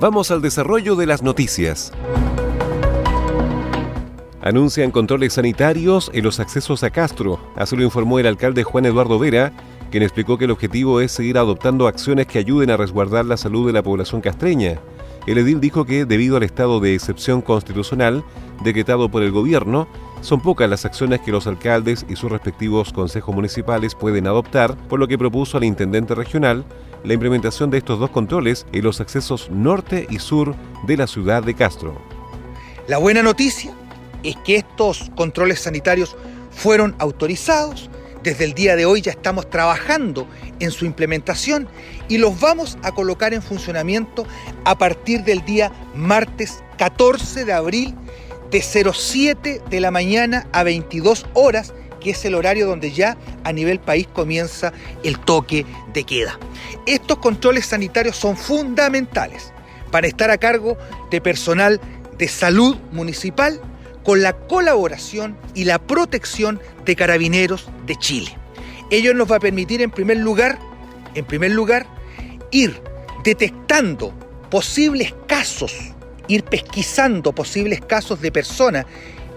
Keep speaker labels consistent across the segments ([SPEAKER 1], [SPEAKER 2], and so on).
[SPEAKER 1] Vamos al desarrollo de las noticias. Anuncian controles sanitarios en los accesos a Castro. Así lo informó el alcalde Juan Eduardo Vera, quien explicó que el objetivo es seguir adoptando acciones que ayuden a resguardar la salud de la población castreña. El edil dijo que, debido al estado de excepción constitucional decretado por el gobierno, son pocas las acciones que los alcaldes y sus respectivos consejos municipales pueden adoptar, por lo que propuso al intendente regional la implementación de estos dos controles en los accesos norte y sur de la ciudad de Castro.
[SPEAKER 2] La buena noticia es que estos controles sanitarios fueron autorizados. Desde el día de hoy ya estamos trabajando en su implementación y los vamos a colocar en funcionamiento a partir del día martes 14 de abril de 07 de la mañana a 22 horas, es el horario donde ya a nivel país comienza el toque de queda. Estos controles sanitarios son fundamentales para estar a cargo de personal de salud municipal con la colaboración y la protección de carabineros de Chile. Ello nos va a permitir en primer lugar, en primer lugar, ir detectando posibles casos ir pesquisando posibles casos de personas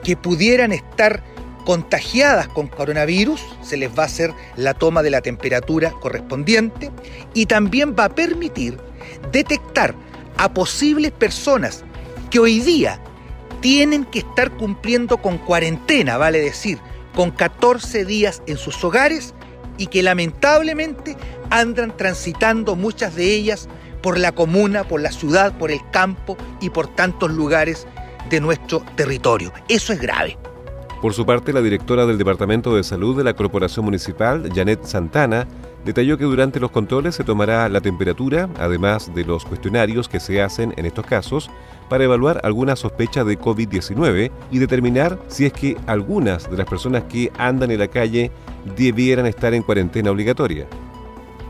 [SPEAKER 2] que pudieran estar contagiadas con coronavirus, se les va a hacer la toma de la temperatura correspondiente y también va a permitir detectar a posibles personas que hoy día tienen que estar cumpliendo con cuarentena, vale decir, con 14 días en sus hogares y que lamentablemente andan transitando muchas de ellas por la comuna, por la ciudad, por el campo y por tantos lugares de nuestro territorio. Eso es grave.
[SPEAKER 1] Por su parte, la directora del Departamento de Salud de la Corporación Municipal, Janet Santana, detalló que durante los controles se tomará la temperatura, además de los cuestionarios que se hacen en estos casos, para evaluar alguna sospecha de COVID-19 y determinar si es que algunas de las personas que andan en la calle debieran estar en cuarentena obligatoria.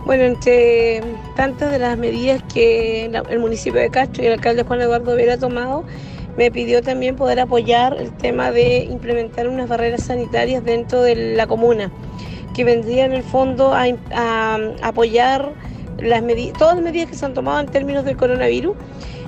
[SPEAKER 3] Bueno, entre tantas de las medidas que el municipio de Castro y el alcalde Juan Eduardo Vera tomado, me pidió también poder apoyar el tema de implementar unas barreras sanitarias dentro de la comuna, que vendría en el fondo a, apoyar las todas las medidas que se han tomado en términos del coronavirus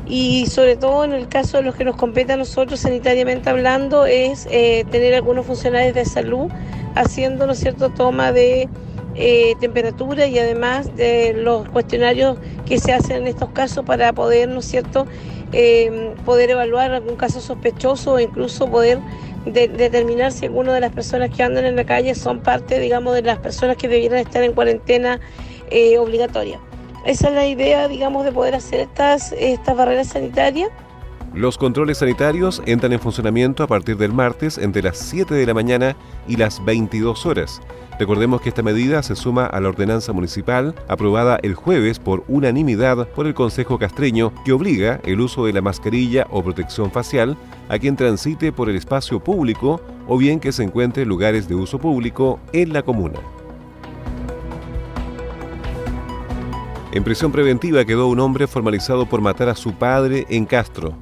[SPEAKER 3] y sobre todo en el caso de los que nos compete a nosotros sanitariamente hablando es eh, tener algunos funcionarios de salud haciendo, ¿no cierto?, toma de eh, temperatura y además de los cuestionarios que se hacen en estos casos para poder, ¿no cierto?, eh, poder evaluar algún caso sospechoso o incluso poder determinar si alguna de las personas que andan en la calle son parte, digamos, de las personas que debieran estar en cuarentena eh, obligatoria. Esa es la idea, digamos, de poder hacer estas, estas barreras sanitarias.
[SPEAKER 1] Los controles sanitarios entran en funcionamiento a partir del martes entre las 7 de la mañana y las 22 horas. Recordemos que esta medida se suma a la ordenanza municipal aprobada el jueves por unanimidad por el Consejo Castreño que obliga el uso de la mascarilla o protección facial a quien transite por el espacio público o bien que se encuentre en lugares de uso público en la comuna. En prisión preventiva quedó un hombre formalizado por matar a su padre en Castro.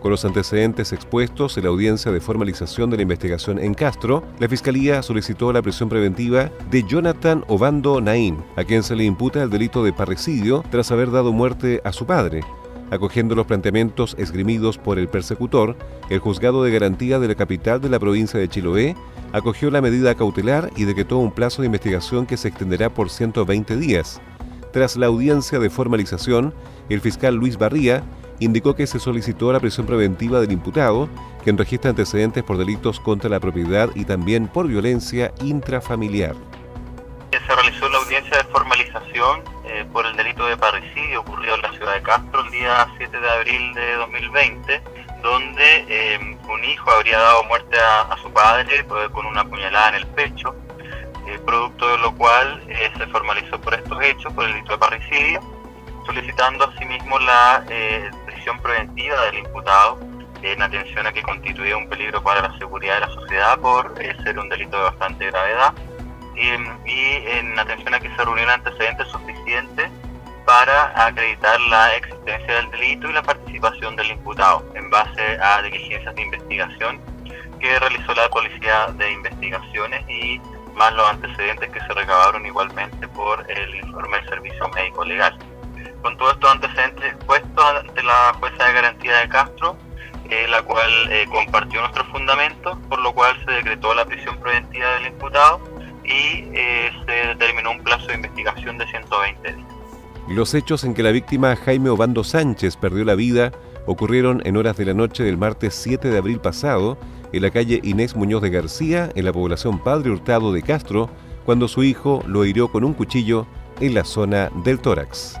[SPEAKER 1] Con los antecedentes expuestos en la audiencia de formalización de la investigación en Castro, la Fiscalía solicitó la prisión preventiva de Jonathan Obando Naín, a quien se le imputa el delito de parricidio tras haber dado muerte a su padre. Acogiendo los planteamientos esgrimidos por el persecutor, el juzgado de garantía de la capital de la provincia de Chiloé acogió la medida cautelar y decretó un plazo de investigación que se extenderá por 120 días. Tras la audiencia de formalización, el fiscal Luis Barría indicó que se solicitó la prisión preventiva del imputado, quien registra antecedentes por delitos contra la propiedad y también por violencia intrafamiliar.
[SPEAKER 4] Se realizó la audiencia de formalización eh, por el delito de parricidio ocurrido en la ciudad de Castro el día 7 de abril de 2020, donde eh, un hijo habría dado muerte a, su padre con una puñalada en el pecho, eh, producto de lo cual se formalizó por estos hechos, por el delito de parricidio, solicitando asimismo la prisión preventiva del imputado en atención a que constituye un peligro para la seguridad de la sociedad por ser un delito de bastante gravedad y en atención a que se reunieron antecedentes suficientes para acreditar la existencia del delito y la participación del imputado en base a diligencias de investigación que realizó la Policía de Investigaciones y más los antecedentes que se recabaron igualmente por el informe del Servicio Médico Legal. Con todos estos antecedentes puestos ante la jueza de garantía de Castro, eh, la cual eh, compartió nuestros fundamentos, por lo cual se decretó la prisión preventiva del imputado y eh, se determinó un plazo de investigación de 120 días.
[SPEAKER 1] Los hechos en que la víctima Jaime Obando Sánchez perdió la vida ocurrieron en horas de la noche del martes 7 de abril pasado en la calle Inés Muñoz de García, en la población Padre Hurtado de Castro, cuando su hijo lo hirió con un cuchillo en la zona del tórax.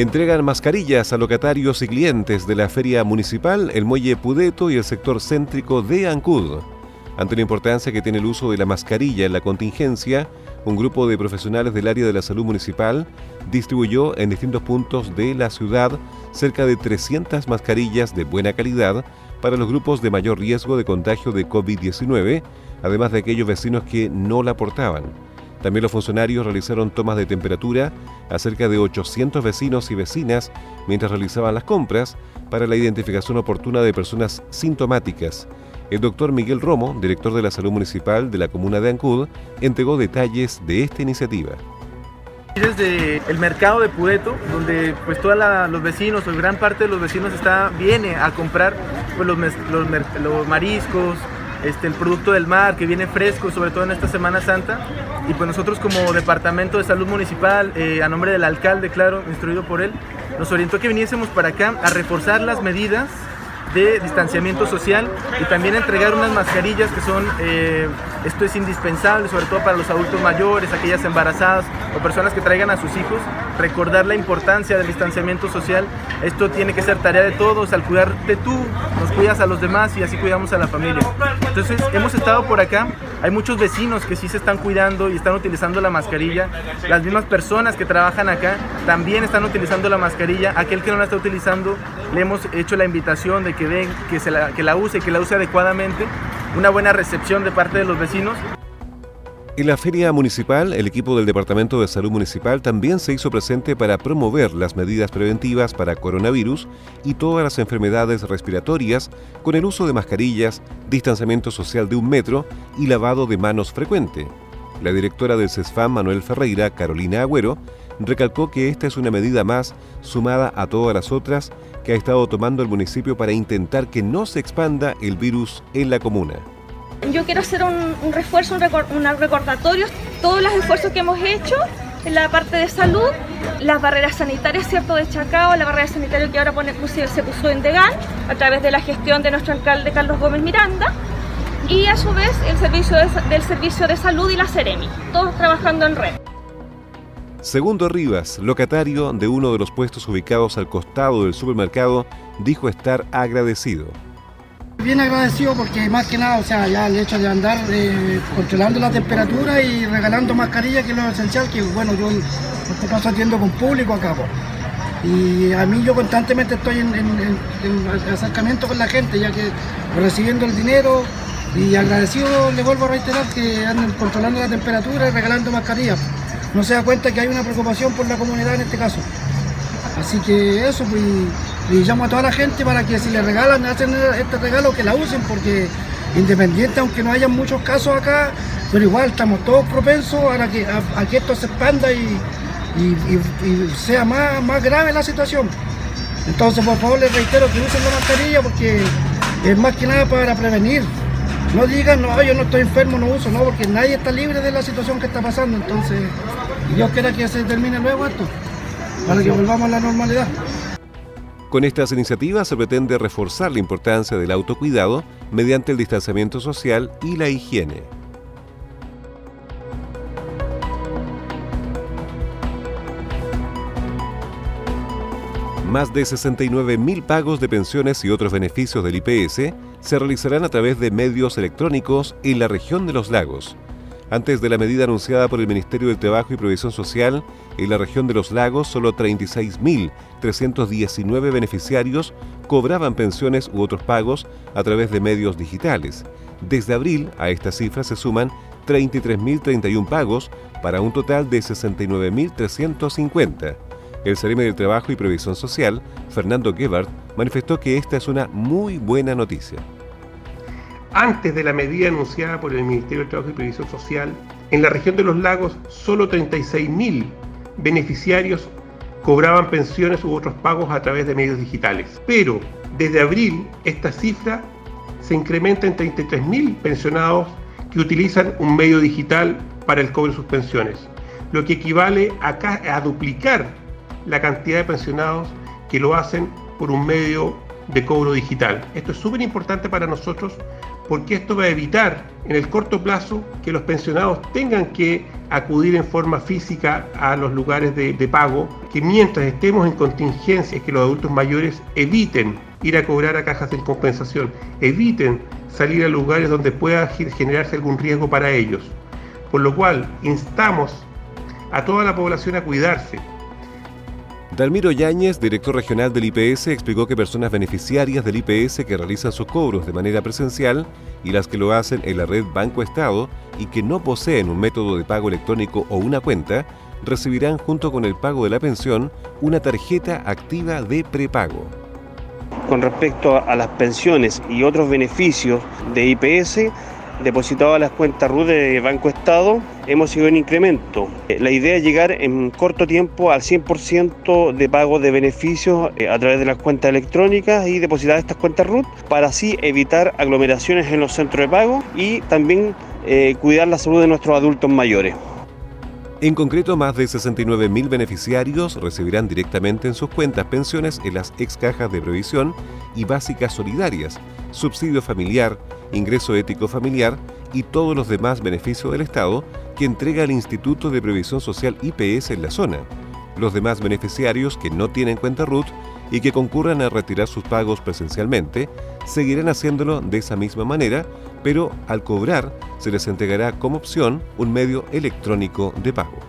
[SPEAKER 1] Entregan mascarillas a locatarios y clientes de la feria municipal, el muelle Pudeto y el sector céntrico de Ancud. Ante la importancia que tiene el uso de la mascarilla en la contingencia, un grupo de profesionales del área de la salud municipal distribuyó en distintos puntos de la ciudad cerca de 300 mascarillas de buena calidad para los grupos de mayor riesgo de contagio de COVID-19, además de aquellos vecinos que no la portaban. También los funcionarios realizaron tomas de temperatura a cerca de 800 vecinos y vecinas mientras realizaban las compras para la identificación oportuna de personas sintomáticas. El doctor Miguel Romo, director de la salud municipal de la comuna de Ancud, entregó detalles de esta iniciativa
[SPEAKER 5] desde el mercado de Pudeto, donde pues todos los vecinos o gran parte de los vecinos está, viene a comprar pues, los, los mariscos, este, el producto del mar que viene fresco, sobre todo en esta Semana Santa. Y pues nosotros como Departamento de Salud Municipal, eh, a nombre del alcalde, claro, instruido por él, nos orientó que viniésemos para acá a reforzar las medidas de distanciamiento social y también entregar unas mascarillas que son, eh, esto es indispensable, sobre todo para los adultos mayores, aquellas embarazadas o personas que traigan a sus hijos, recordar la importancia del distanciamiento social. Esto tiene que ser tarea de todos, al cuidarte tú, nos cuidas a los demás y así cuidamos a la familia. Entonces, hemos estado por acá, hay muchos vecinos que sí se están cuidando y están utilizando la mascarilla, las mismas personas que trabajan acá también están utilizando la mascarilla, aquel que no la está utilizando, le hemos hecho la invitación de que den, que, se la, que la use, que la use adecuadamente, una buena recepción de parte de los vecinos.
[SPEAKER 1] En la feria municipal, el equipo del Departamento de Salud Municipal también se hizo presente para promover las medidas preventivas para coronavirus y todas las enfermedades respiratorias con el uso de mascarillas, distanciamiento social de un metro y lavado de manos frecuente. La directora del CESFAM, Manuel Ferreira, Carolina Agüero, recalcó que esta es una medida más sumada a todas las otras que ha estado tomando el municipio para intentar que no se expanda el virus en la comuna.
[SPEAKER 6] Yo quiero hacer un, refuerzo, un, recordatorio, todos los esfuerzos que hemos hecho en la parte de salud, las barreras sanitarias, ¿cierto?, de Chacao, la barrera sanitaria que ahora pone, se puso en Degan a través de la gestión de nuestro alcalde Carlos Gómez Miranda y a su vez el servicio del Servicio de Salud y la Ceremi, todos trabajando en red.
[SPEAKER 1] Segundo Rivas, locatario de uno de los puestos ubicados al costado del supermercado, dijo estar agradecido.
[SPEAKER 7] Bien agradecido porque más que nada, o sea, ya el hecho de andar eh, controlando la temperatura y regalando mascarillas, que es lo esencial, que bueno, yo en este caso atiendo con público acá. Y a mí yo constantemente estoy en, acercamiento con la gente, ya que recibiendo el dinero y agradecido le vuelvo a reiterar que anden controlando la temperatura y regalando mascarillas. No se da cuenta que hay una preocupación por la comunidad en este caso. Así que eso, pues, y llamo a toda la gente para que si le regalan, hacen este regalo, que la usen, porque independiente, aunque no haya muchos casos acá, pero igual estamos todos propensos a que, a, esto se expanda y, sea más, más grave la situación. Entonces, por favor, les reitero que usen la mascarilla porque es más que nada para prevenir. No digan, no, yo no estoy enfermo, no uso, no, porque nadie está libre de la situación que está pasando. Entonces, Dios quiera que se termine luego esto, para que volvamos a la normalidad.
[SPEAKER 1] Con estas iniciativas se pretende reforzar la importancia del autocuidado mediante el distanciamiento social y la higiene. Más de 69.000 pagos de pensiones y otros beneficios del IPS se realizarán a través de medios electrónicos en la región de los lagos. Antes de la medida anunciada por el Ministerio del Trabajo y Provisión Social, en la región de los lagos solo 36.319 beneficiarios cobraban pensiones u otros pagos a través de medios digitales. Desde abril a esta cifra se suman 33.031 pagos para un total de 69.350. El Cereme del Trabajo y Previsión Social, Fernando Gebhardt, manifestó que esta es una muy buena noticia.
[SPEAKER 8] Antes de la medida anunciada por el Ministerio del Trabajo y Previsión Social, en la región de los lagos solo 36.000 beneficiarios cobraban pensiones u otros pagos a través de medios digitales. Pero desde abril esta cifra se incrementa en 33.000 pensionados que utilizan un medio digital para el cobro de sus pensiones, lo que equivale a, a duplicar la cantidad de pensionados que lo hacen por un medio de cobro digital. Esto es súper importante para nosotros porque esto va a evitar en el corto plazo que los pensionados tengan que acudir en forma física a los lugares de, pago, que mientras estemos en contingencia, que los adultos mayores eviten ir a cobrar a cajas de compensación, eviten salir a lugares donde pueda generarse algún riesgo para ellos. Por lo cual instamos a toda la población a cuidarse,
[SPEAKER 1] Dalmiro Yáñez, director regional del IPS, explicó que personas beneficiarias del IPS que realizan sus cobros de manera presencial y las que lo hacen en la red Banco Estado y que no poseen un método de pago electrónico o una cuenta, recibirán junto con el pago de la pensión una tarjeta activa de prepago.
[SPEAKER 9] Con respecto a las pensiones y otros beneficios de IPS, depositado a las cuentas RUT de Banco Estado, hemos sido en incremento. Eh, la idea es llegar en corto tiempo al 100% de pago de beneficios eh, a través de las cuentas electrónicas y depositar estas cuentas RUT para así evitar aglomeraciones en los centros de pago y también eh, cuidar la salud de nuestros adultos mayores.
[SPEAKER 1] En concreto, más de 69.000 beneficiarios recibirán directamente en sus cuentas pensiones en las ex cajas de previsión y básicas solidarias, subsidio familiar, ingreso ético familiar y todos los demás beneficios del Estado que entrega el Instituto de Previsión Social IPS en la zona. Los demás beneficiarios que no tienen cuenta RUT y que concurran a retirar sus pagos presencialmente seguirán haciéndolo de esa misma manera, pero al cobrar se les entregará como opción un medio electrónico de pago.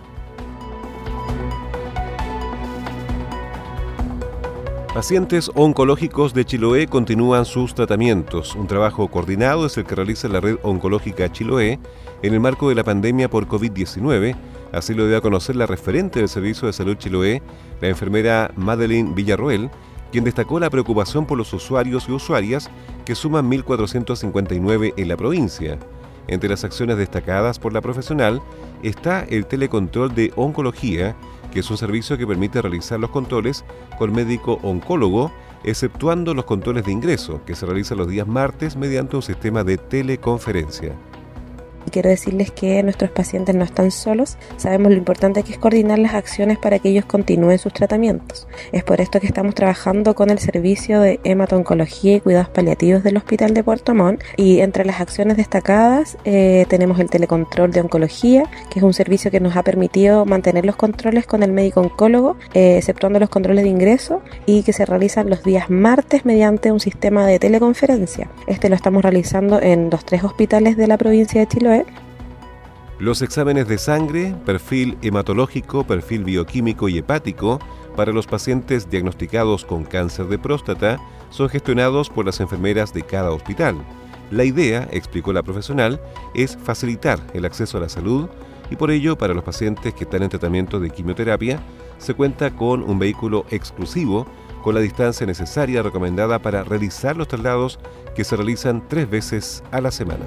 [SPEAKER 1] Pacientes oncológicos de Chiloé continúan sus tratamientos. Un trabajo coordinado es el que realiza la red oncológica Chiloé en el marco de la pandemia por COVID-19. Así lo dio a conocer la referente del Servicio de Salud Chiloé, la enfermera Madeline Villarroel, quien destacó la preocupación por los usuarios y usuarias que suman 1.459 en la provincia. Entre las acciones destacadas por la profesional está el telecontrol de oncología, que es un servicio que permite realizar los controles con médico oncólogo, exceptuando los controles de ingreso, que se realizan los días martes mediante un sistema de teleconferencia.
[SPEAKER 10] Quiero decirles que nuestros pacientes no están solos, sabemos lo importante que es coordinar las acciones para que ellos continúen sus tratamientos. Es por esto que estamos trabajando con el servicio de hematoncología y cuidados paliativos del Hospital de Puerto Montt y entre las acciones destacadas eh, tenemos el telecontrol de oncología, que es un servicio que nos ha permitido mantener los controles con el médico oncólogo, eh, exceptuando los controles de ingreso y que se realizan los días martes mediante un sistema de teleconferencia. Este lo estamos realizando en los tres hospitales de la provincia de Chiloé
[SPEAKER 1] los exámenes de sangre, perfil hematológico, perfil bioquímico y hepático para los pacientes diagnosticados con cáncer de próstata son gestionados por las enfermeras de cada hospital. La idea, explicó la profesional, es facilitar el acceso a la salud, y por ello para los pacientes que están en tratamiento de quimioterapia se cuenta con un vehículo exclusivo con la distancia necesaria recomendada para realizar los traslados que se realizan tres veces a la semana.